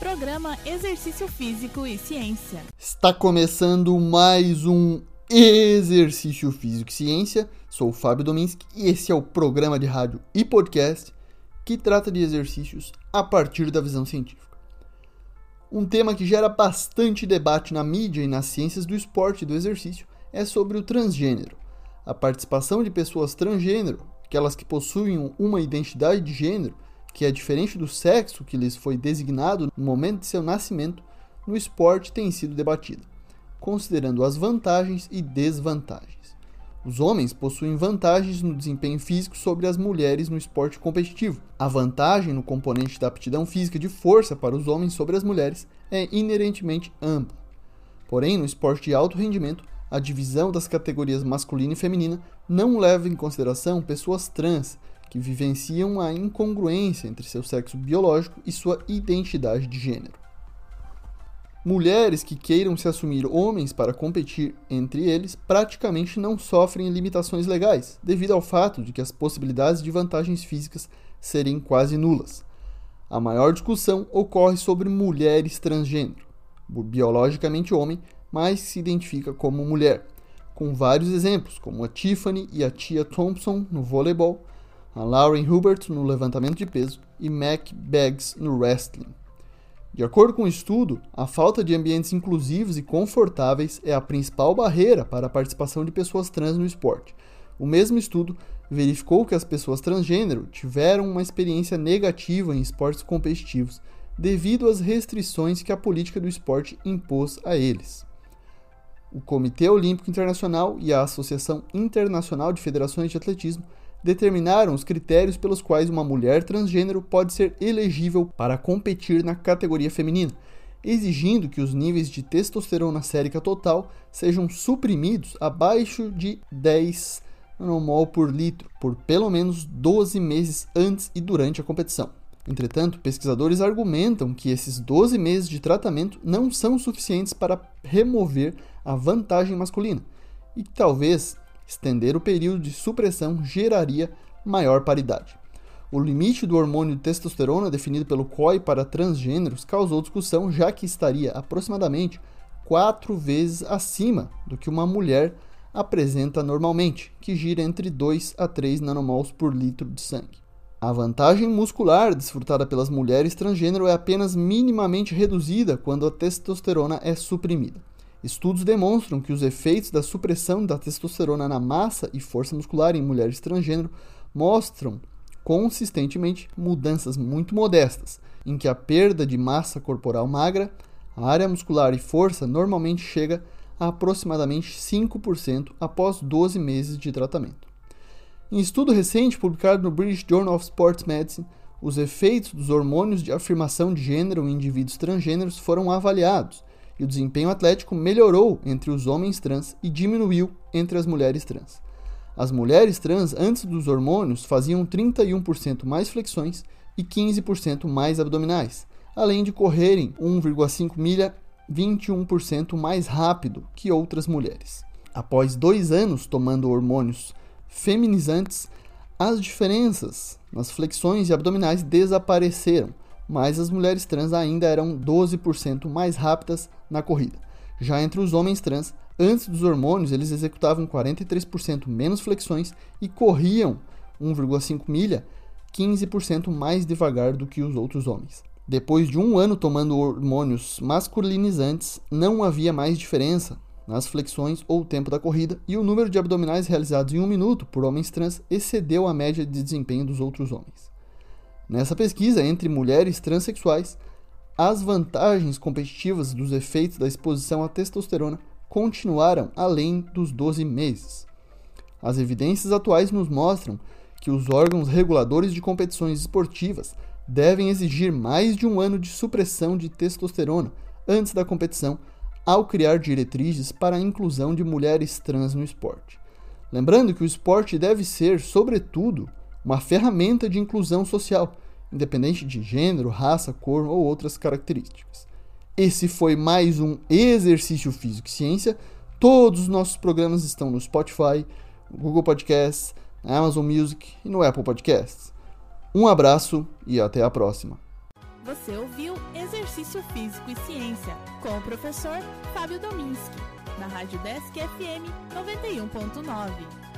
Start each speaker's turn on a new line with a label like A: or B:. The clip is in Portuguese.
A: Programa Exercício Físico e Ciência.
B: Está começando mais um Exercício Físico e Ciência. Sou o Fábio Dominski e esse é o programa de rádio e podcast que trata de exercícios a partir da visão científica. Um tema que gera bastante debate na mídia e nas ciências do esporte e do exercício é sobre o transgênero. A participação de pessoas transgênero, aquelas que possuem uma identidade de gênero que é diferente do sexo que lhes foi designado no momento de seu nascimento, no esporte tem sido debatida, considerando as vantagens e desvantagens. Os homens possuem vantagens no desempenho físico sobre as mulheres no esporte competitivo. A vantagem no componente da aptidão física de força para os homens sobre as mulheres é inerentemente ampla. Porém, no esporte de alto rendimento, a divisão das categorias masculina e feminina não leva em consideração pessoas trans que vivenciam a incongruência entre seu sexo biológico e sua identidade de gênero. Mulheres que queiram se assumir homens para competir entre eles praticamente não sofrem limitações legais, devido ao fato de que as possibilidades de vantagens físicas serem quase nulas. A maior discussão ocorre sobre mulheres transgênero, biologicamente homem, mas se identifica como mulher, com vários exemplos, como a Tiffany e a Tia Thompson no voleibol, a Lauren Hubert no levantamento de peso e Mac Baggs no wrestling. De acordo com o estudo, a falta de ambientes inclusivos e confortáveis é a principal barreira para a participação de pessoas trans no esporte. O mesmo estudo verificou que as pessoas transgênero tiveram uma experiência negativa em esportes competitivos devido às restrições que a política do esporte impôs a eles. O Comitê Olímpico Internacional e a Associação Internacional de Federações de Atletismo determinaram os critérios pelos quais uma mulher transgênero pode ser elegível para competir na categoria feminina, exigindo que os níveis de testosterona sérica total sejam suprimidos abaixo de 10 nanomol por litro por pelo menos 12 meses antes e durante a competição. Entretanto, pesquisadores argumentam que esses 12 meses de tratamento não são suficientes para remover a vantagem masculina e que talvez Estender o período de supressão geraria maior paridade. O limite do hormônio testosterona definido pelo COI para transgêneros causou discussão, já que estaria aproximadamente quatro vezes acima do que uma mulher apresenta normalmente, que gira entre 2 a 3 nanomols por litro de sangue. A vantagem muscular desfrutada pelas mulheres transgênero é apenas minimamente reduzida quando a testosterona é suprimida. Estudos demonstram que os efeitos da supressão da testosterona na massa e força muscular em mulheres transgênero mostram consistentemente mudanças muito modestas, em que a perda de massa corporal magra, área muscular e força normalmente chega a aproximadamente 5% após 12 meses de tratamento. Em estudo recente publicado no British Journal of Sports Medicine, os efeitos dos hormônios de afirmação de gênero em indivíduos transgêneros foram avaliados e o desempenho atlético melhorou entre os homens trans e diminuiu entre as mulheres trans. As mulheres trans, antes dos hormônios, faziam 31% mais flexões e 15% mais abdominais, além de correrem 1,5 milha 21% mais rápido que outras mulheres. Após dois anos tomando hormônios feminizantes, as diferenças nas flexões e abdominais desapareceram, mas as mulheres trans ainda eram 12% mais rápidas na corrida. Já entre os homens trans, antes dos hormônios, eles executavam 43% menos flexões e corriam 1,5 milha 15% mais devagar do que os outros homens. Depois de um ano tomando hormônios masculinizantes, não havia mais diferença nas flexões ou tempo da corrida, e o número de abdominais realizados em um minuto por homens trans excedeu a média de desempenho dos outros homens. Nessa pesquisa entre mulheres transexuais, as vantagens competitivas dos efeitos da exposição à testosterona continuaram além dos 12 meses. As evidências atuais nos mostram que os órgãos reguladores de competições esportivas devem exigir mais de um ano de supressão de testosterona antes da competição, ao criar diretrizes para a inclusão de mulheres trans no esporte. Lembrando que o esporte deve ser, sobretudo, uma ferramenta de inclusão social, independente de gênero, raça, cor ou outras características. Esse foi mais um Exercício Físico e Ciência. Todos os nossos programas estão no Spotify, Google Podcasts, na Amazon Music e no Apple Podcasts. Um abraço e até a próxima.
A: Você ouviu Exercício Físico e Ciência com o professor Fábio Dominski, na Rádio Desk FM 91.9.